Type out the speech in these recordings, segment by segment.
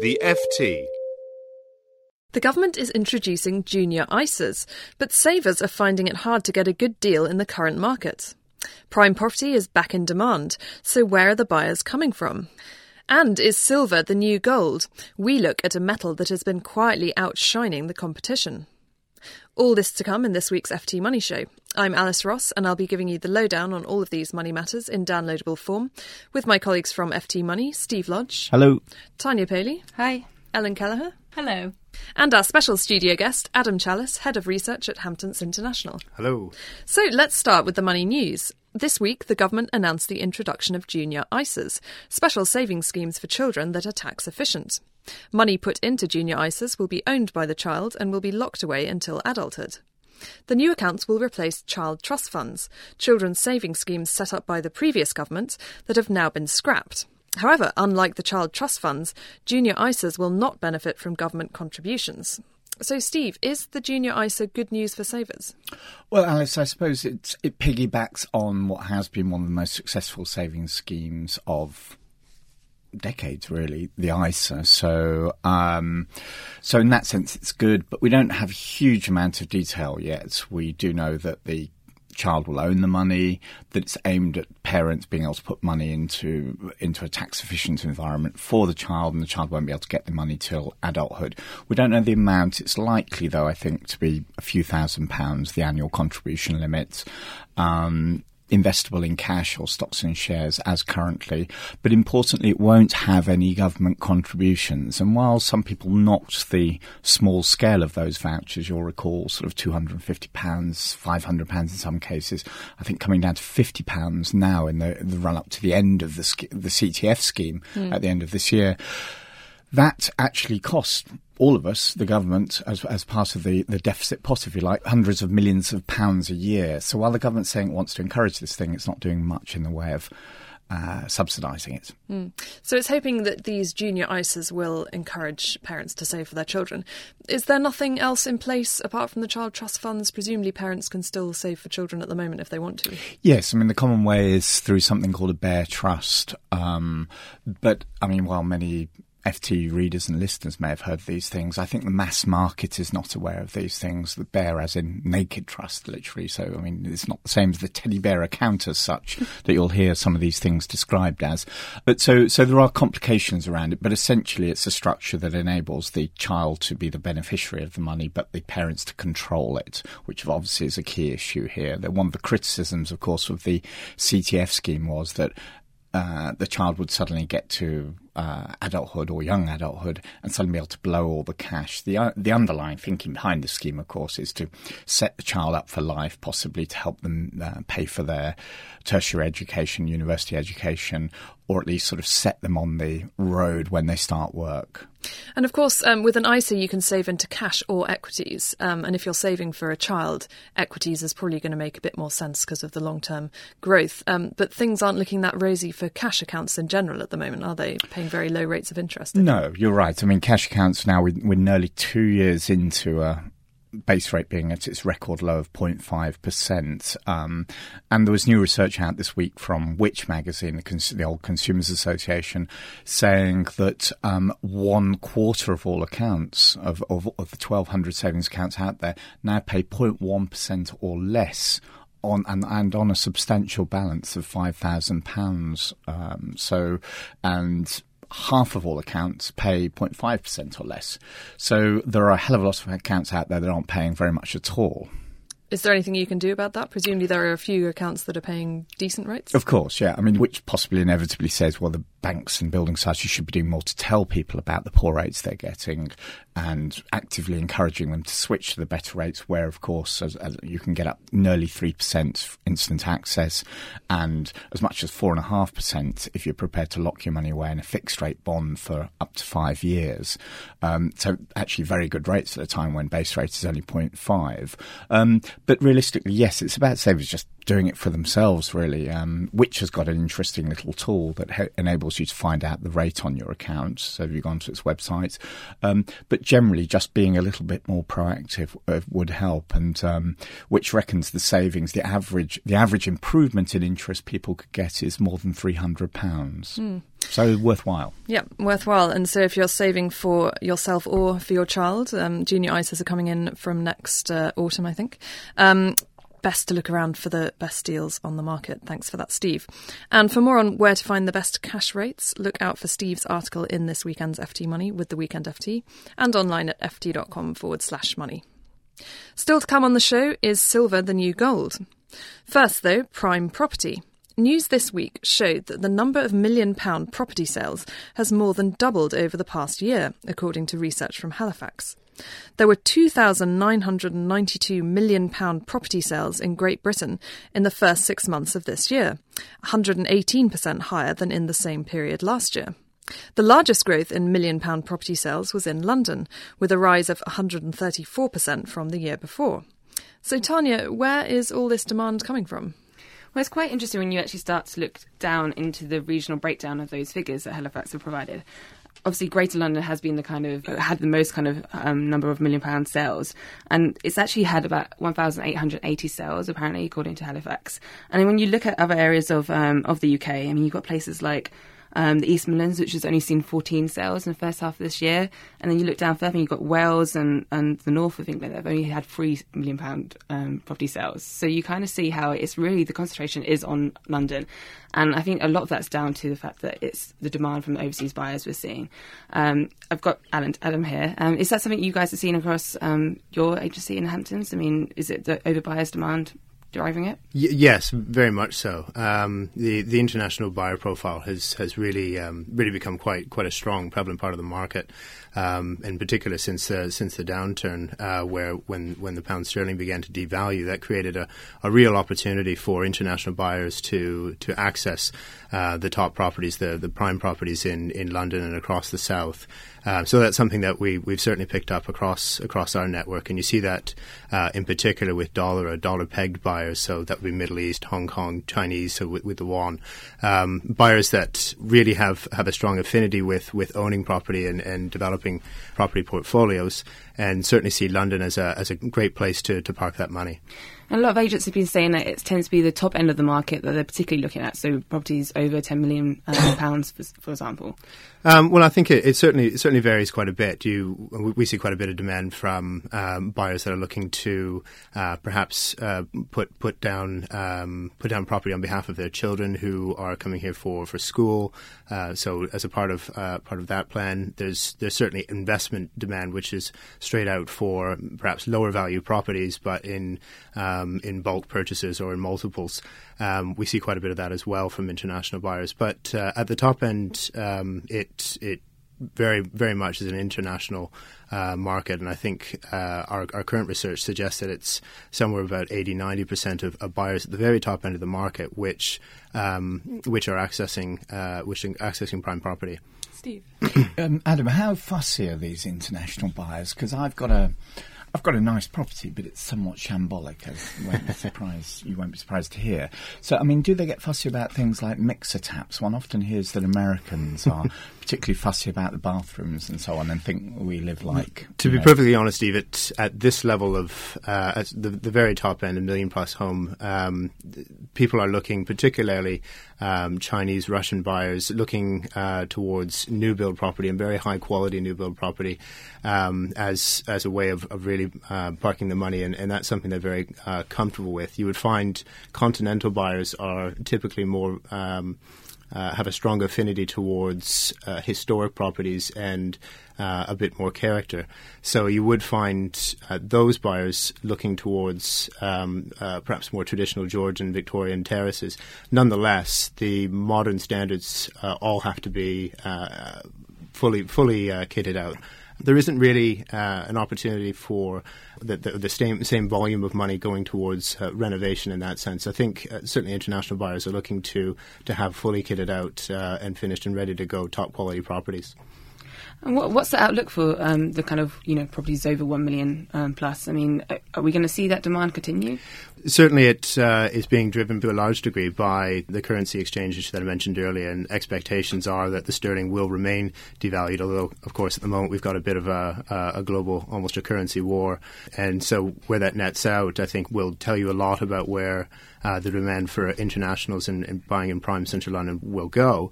The FT. The government is introducing junior ISAs, but savers are finding it hard to get a good deal in the current market. Prime property is back in demand, so where are the buyers coming from? And is silver the new gold? We look at a metal that has been quietly outshining the competition. All this to come in this week's FT Money Show. I'm Alice Ross, and I'll be giving you the lowdown on all of these money matters in downloadable form with my colleagues from FT Money, Steve Lodge. Hello. Tanya Powley. Hi. Ellen Kelleher. Hello. And our special studio guest, Adam Challis, Head of Research at Hamptons International. Hello. So let's start with the money news. This week, the government announced the introduction of junior ISAs, special savings schemes for children that are tax efficient. Money put into junior ISAs will be owned by the child and will be locked away until adulthood. The new accounts will replace child trust funds, children's savings schemes set up by the previous government that have now been scrapped. However, unlike the child trust funds, junior ISAs will not benefit from government contributions. So, Steve, is the junior ISA good news for savers? Well, Alice, I suppose it piggybacks on what has been one of the most successful savings schemes of decades, really, the ISA. So, um, so in that sense, it's good, but we don't have a huge amount of detail yet. We do know that the child will own the money, that it's aimed at parents being able to put money into into a tax efficient environment for the child, and the child won't be able to get the money till adulthood. We don't know the amount. It's likely, though, I think, to be a few thousand pounds, the annual contribution limit. Um, investable in cash or stocks and shares as currently. But importantly, it won't have any government contributions. And while some people knocked the small scale of those vouchers, you'll recall sort of £250, £500 in some cases, I think coming down to £50 now in the, the run up to the end of the, the CTF scheme mm. at the end of this year that actually cost all of us, the government, as, as part of the, the deficit pot, if you like, hundreds of millions of pounds a year. So while the government's saying it wants to encourage this thing, it's not doing much in the way of uh, subsidising it. Mm. So it's hoping that these junior ISAs will encourage parents to save for their children. Is there nothing else in place apart from the child trust funds? Presumably, parents can still save for children at the moment if they want to. Yes, I mean the common way is through something called a bare trust. Um, but I mean, while many FT readers and listeners may have heard these things. I think the mass market is not aware of these things. The bear, as in naked trust, literally. So, I mean, it's not the same as the teddy bear account as such that you'll hear some of these things described as. But so, so there are complications around it. But essentially, it's a structure that enables the child to be the beneficiary of the money, but the parents to control it, which obviously is a key issue here. That one of the criticisms, of course, of the CTF scheme was that uh, the child would suddenly get to uh, adulthood or young adulthood and suddenly be able to blow all the cash. The uh, the underlying thinking behind the scheme, of course, is to set the child up for life, possibly to help them uh, pay for their tertiary education, university education, or at least sort of set them on the road when they start work. And of course, um, with an ISA, you can save into cash or equities. Um, and if you're saving for a child, equities is probably going to make a bit more sense because of the long term growth. Um, but things aren't looking that rosy for cash accounts in general at the moment, are they? Paying very low rates of interest. No, you're right. I mean, cash accounts now, we're nearly two years into a base rate being at its record low of 0.5%. Um, and there was new research out this week from Which magazine, the, Cons- the old Consumers Association, saying that um, one quarter of all accounts of, of, of the 1,200 savings accounts out there now pay 0.1% or less on and, and on a substantial balance of five thousand um, pounds. So and half of all accounts pay 0.5% or less. So there are a hell of a lot of accounts out there that aren't paying very much at all. Is there anything you can do about that? Presumably, there are a few accounts that are paying decent rates. Of course, yeah. I mean, Which possibly inevitably says, well, the banks and building sites, you should be doing more to tell people about the poor rates they're getting and actively encouraging them to switch to the better rates, where, of course, as, as you can get up nearly 3% instant access and as much as 4.5% if you're prepared to lock your money away in a fixed rate bond for up to five years. Um, so, actually, very good rates at a time when base rate is only 0.5. Um, but realistically, yes, it's about savers just doing it for themselves, really. Um, Which has got an interesting little tool that ha- enables you to find out the rate on your account. So if you go onto its website, um, but generally, just being a little bit more proactive uh, would help. And um, Which reckons the savings, the average, the average improvement in interest people could get is more than three hundred pounds. Mm. So worthwhile. Yeah, worthwhile. And so if you're saving for yourself or for your child, um, junior ISAs are coming in from next uh, autumn, I think. Um, best to look around for the best deals on the market. Thanks for that, Steve. And for more on where to find the best cash rates, look out for Steve's article in this weekend's FT Money with the Weekend FT and online at ft.com forward slash money. Still to come on the show is silver the new gold. First, though, prime property. News this week showed that the number of million pound property sales has more than doubled over the past year, according to research from Halifax. There were £2,992 million property sales in Great Britain in the first six months of this year, 118% higher than in the same period last year. The largest growth in million pound property sales was in London, with a rise of 134% from the year before. So, Tanya, where is all this demand coming from? Well, it's quite interesting when you actually start to look down into the regional breakdown of those figures that Halifax have provided obviously Greater London has been the kind of had the most kind of um, number of million pound sales, and it's actually had about 1,880 sales apparently, according to Halifax. And when you look at other areas of um, of the UK, I mean, you've got places like um, the East Midlands, which has only seen 14 sales in the first half of this year. And then you look down further and you've got Wales and, and the north of England, they've only had £3 million um, property sales. So you kind of see how it's really the concentration is on London. And I think a lot of that's down to the fact that it's the demand from overseas buyers we're seeing. Um, I've got Adam, Adam here. Um, is that something you guys have seen across um, your agency in Hamptons? I mean, is it the overbuyers demand driving it? Y- yes, very much so. Um, the the international buyer profile has has really um, really become quite quite a strong prevalent part of the market, um, in particular since uh, since the downturn, uh, where when when the pound sterling began to devalue, that created a, a real opportunity for international buyers to to access uh, the top properties, the the prime properties in in London and across the south. Uh, so that's something that we we've certainly picked up across across our network, and you see that uh, in particular with dollar or dollar pegged buyers. So that would be Middle East, Hong Kong, Chinese. So with, with the yuan, um, buyers that really have, have a strong affinity with with owning property and, and developing property portfolios, and certainly see London as a as a great place to to park that money. And a lot of agents have been saying that it tends to be the top end of the market that they're particularly looking at. So properties over 10 million uh, pounds, for, for, example. Um, well, I think it, it, certainly it certainly varies quite a bit. You we see quite a bit of demand from um, buyers that are looking to uh, perhaps uh, put put down um, put down property on behalf of their children who are coming here for for school. Uh, so as a part of uh, part of that plan, there's there's certainly investment demand, which is straight out for perhaps lower value properties, but in um, in bulk purchases or in multiples. Um, we see quite a bit of that as well from international buyers. But uh, at the top end, um, it it very very much is an international uh, market, and I think uh, our, our current research suggests that it's somewhere about 80 90 percent of, of, buyers at the very top end of the market, which um, which are accessing uh, which are accessing prime property. Steve, um, Adam, how fussy are these international buyers? Because I've got a I've got a nice property, but it's somewhat shambolic. As you won't be surprised, you won't be surprised to hear. So, I mean, do they get fussy about things like mixer taps? One often hears that Americans are particularly fussy about the bathrooms and so on, and think we live like. To be know. perfectly honest, Steve, at, at this level of uh, at the, the very top end, a million plus home, um, people are looking particularly um, Chinese, Russian buyers looking uh, towards new build property and very high quality new build property um, as as a way of, of really uh, parking the money, and, and, that's something they're very uh, comfortable with. You would find continental buyers are typically more um, uh, have a strong affinity towards uh, historic properties and uh, a bit more character. So you would find uh, those buyers looking towards um, uh, perhaps more traditional Georgian Victorian terraces. Nonetheless, the modern standards uh, all have to be fully fully kitted out there isn't really uh, an opportunity for the, the, the, same same volume of money going towards uh, renovation in that sense. I think uh, certainly international buyers are looking to to have fully kitted out uh, and finished and ready to go top quality properties. And what, what's the outlook for um, the kind of you know properties over one million um, plus? I mean, are we going to see that demand continue? Certainly, it uh, is being driven to a large degree by the currency exchange exchanges that I mentioned earlier, and expectations are that the sterling will remain devalued. Although, of course, at the moment we've got a bit of a, a global, almost a currency war, and so where that nets out, I think, will tell you a lot about where uh, the demand for internationals and, buying in prime central London will go.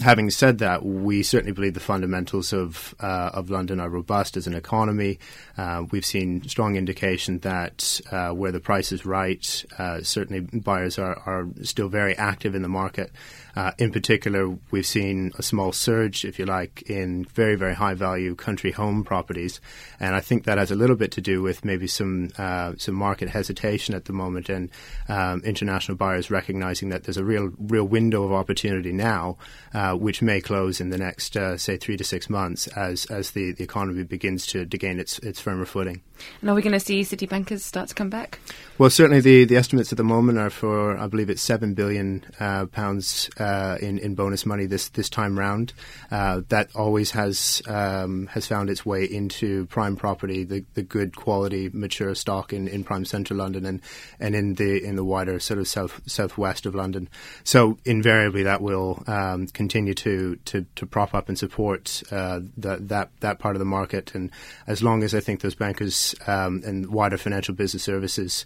Having said that, we certainly believe the fundamentals of uh, of London are robust as an economy. Uh, we've seen strong indication that uh, where the price is right, uh, certainly buyers are, are still very active in the market. Uh, in particular, we've seen a small surge, if you like, in very, very high value country home properties. And I think that has a little bit to do with maybe some uh, some market hesitation at the moment and um, international buyers recognizing that there's a real real window of opportunity now, uh, which may close in the next, uh, say, three to six months as, as the, the economy begins to, to gain its, its firmer footing. And are we going to see city bankers start to come back? Well, certainly the, the estimates at the moment are for, I believe it's seven billion uh, pounds uh, in in bonus money this this time round. Uh, that always has um, has found its way into prime property, the, the good quality mature stock in, in prime central London and and in the in the wider sort of south southwest of London. So invariably that will um, continue to, to to prop up and support uh, that that that part of the market. And as long as I think those bankers um, and wider financial business services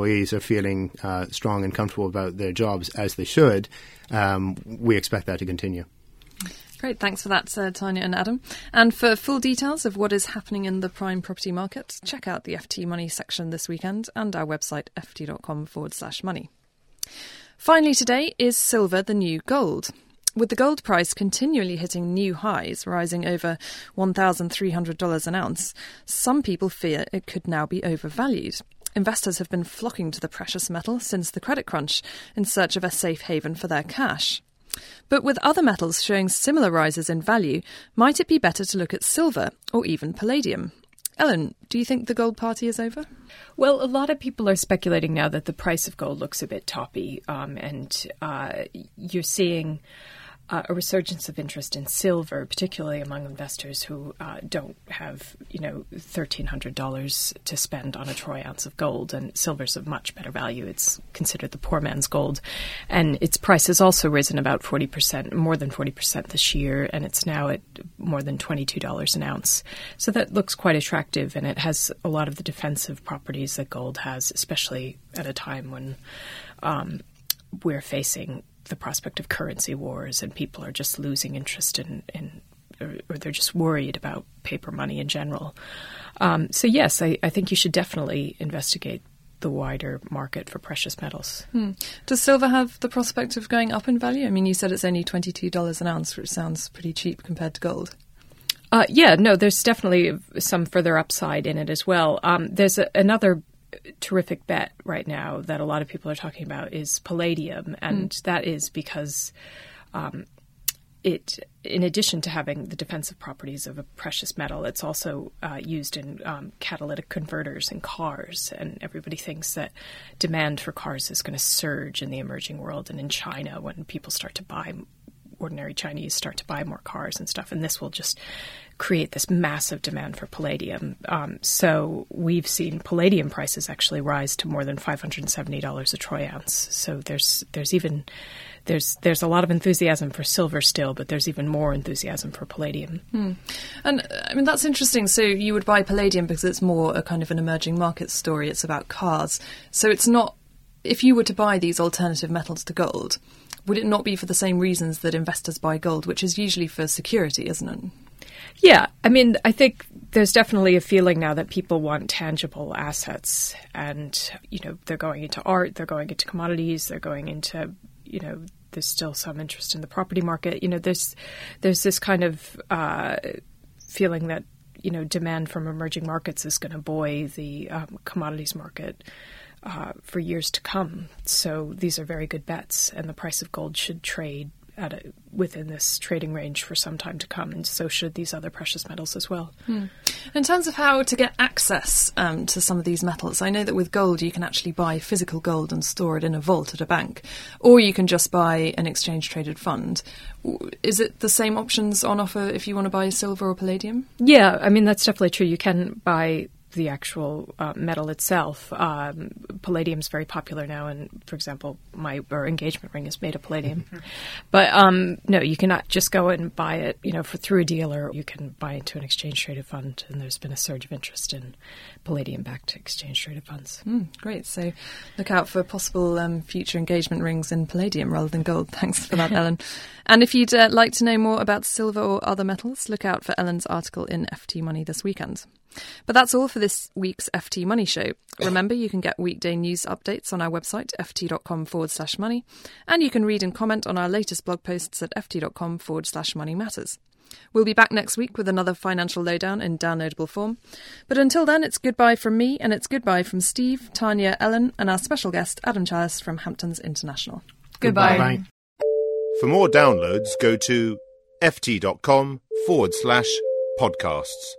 employees are feeling uh, strong and comfortable about their jobs as they should, um, we expect that to continue. Great, thanks for that, uh, Tanya and Adam. And for full details of what is happening in the prime property market, check out the FT Money section this weekend and our website ft.com forward slash money. Finally, today is silver the new gold. With the gold price continually hitting new highs, rising over $1,300 an ounce, some people fear it could now be overvalued. Investors have been flocking to the precious metal since the credit crunch in search of a safe haven for their cash. But with other metals showing similar rises in value, might it be better to look at silver or even palladium? Ellen, do you think the gold party is over? Well, a lot of people are speculating now that the price of gold looks a bit toppy, um, and uh, you're seeing uh, a resurgence of interest in silver, particularly among investors who uh, don't have, you know, thirteen hundred dollars to spend on a troy ounce of gold. And silver's of much better value. It's considered the poor man's gold, and its price has also risen about forty percent, more than forty percent this year, and it's now at more than twenty-two dollars an ounce. So that looks quite attractive, and it has a lot of the defensive properties that gold has, especially at a time when. Um, we're facing the prospect of currency wars and people are just losing interest in, in or, or they're just worried about paper money in general. Um, so, yes, I, I, think you should definitely investigate the wider market for precious metals. Hmm. Does silver have the prospect of going up in value? I mean, you said it's only $22 an ounce, which sounds pretty cheap compared to gold. Uh, yeah, no, there's definitely some further upside in it as well. Um, there's a, another terrific bet right now that a lot of people are talking about is palladium, and mm. that is because um, it, in addition to having the defensive properties of a precious metal, it's also uh, used in um, catalytic converters in cars, and everybody thinks that demand for cars is going to surge in the emerging world and in China when people start to buy ordinary Chinese start to buy more cars and stuff, and this will just create this massive demand for palladium. Um, so we've seen palladium prices actually rise to more than five hundred and seventy dollars a troy ounce. So there's there's even there's there's a lot of enthusiasm for silver still, but there's even more enthusiasm for palladium. Hmm. And I mean that's interesting. So you would buy palladium because it's more a kind of an emerging market story. It's about cars. So it's not if you were to buy these alternative metals to gold would it not be for the same reasons that investors buy gold, which is usually for security, isn't it? Yeah, I mean, I think there's definitely a feeling now that people want tangible assets, and you know, they're going into art, they're going into commodities, they're going into, you know, there's still some interest in the property market. You know, there's there's this kind of uh, feeling that you know demand from emerging markets is going to buoy the um, commodities market uh, for years to come. So these are very good bets, and the price of gold should trade at a, within this trading range for some time to come, and so should these other precious metals as well. Hmm. In terms of how to get access um, to some of these metals, I know that with gold you can actually buy physical gold and store it in a vault at a bank, or you can just buy an exchange traded fund. Is it the same options on offer if you want to buy silver or palladium? Yeah, I mean that's definitely true. You can buy the actual uh, metal itself. Um, palladium is very popular now, and for example, my or engagement ring is made of palladium. but um, no, you cannot just go and buy it. You know, for through a dealer, you can buy into an exchange traded fund, and there's been a surge of interest in palladium-backed exchange traded funds. Mm, great. So look out for possible um, future engagement rings in palladium rather than gold. Thanks for that, Ellen. And if you'd uh, like to know more about silver or other metals, look out for Ellen's article in FT Money this weekend. But that's all for this week's FT Money Show. Remember, you can get weekday news updates on our website, ft.com forward slash money, and you can read and comment on our latest blog posts at ft.com forward slash money matters. We'll be back next week with another financial lowdown in downloadable form. But until then, it's goodbye from me, and it's goodbye from Steve, Tanya, Ellen, and our special guest, Adam Challis from Hamptons International. Goodbye. Goodbye. For more downloads, go to ft.com forward slash podcasts.